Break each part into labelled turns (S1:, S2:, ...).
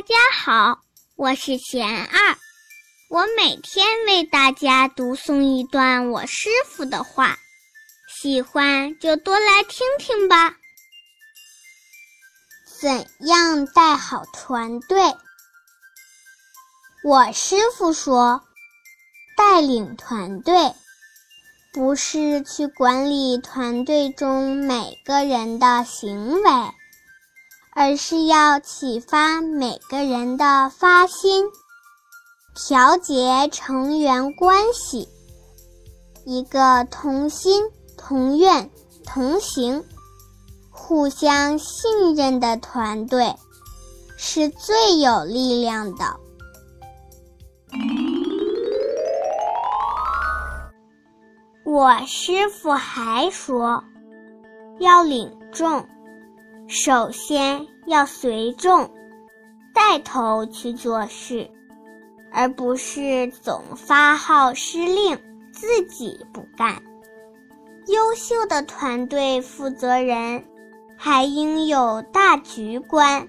S1: 大家好，我是贤二，我每天为大家读诵一段我师傅的话，喜欢就多来听听吧。怎样带好团队？我师傅说，带领团队不是去管理团队中每个人的行为。而是要启发每个人的发心，调节成员关系。一个同心、同愿、同行、互相信任的团队，是最有力量的。我师傅还说，要领众。首先要随众，带头去做事，而不是总发号施令，自己不干。优秀的团队负责人还应有大局观，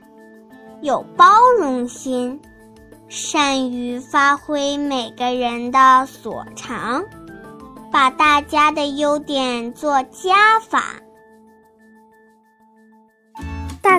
S1: 有包容心，善于发挥每个人的所长，把大家的优点做加法。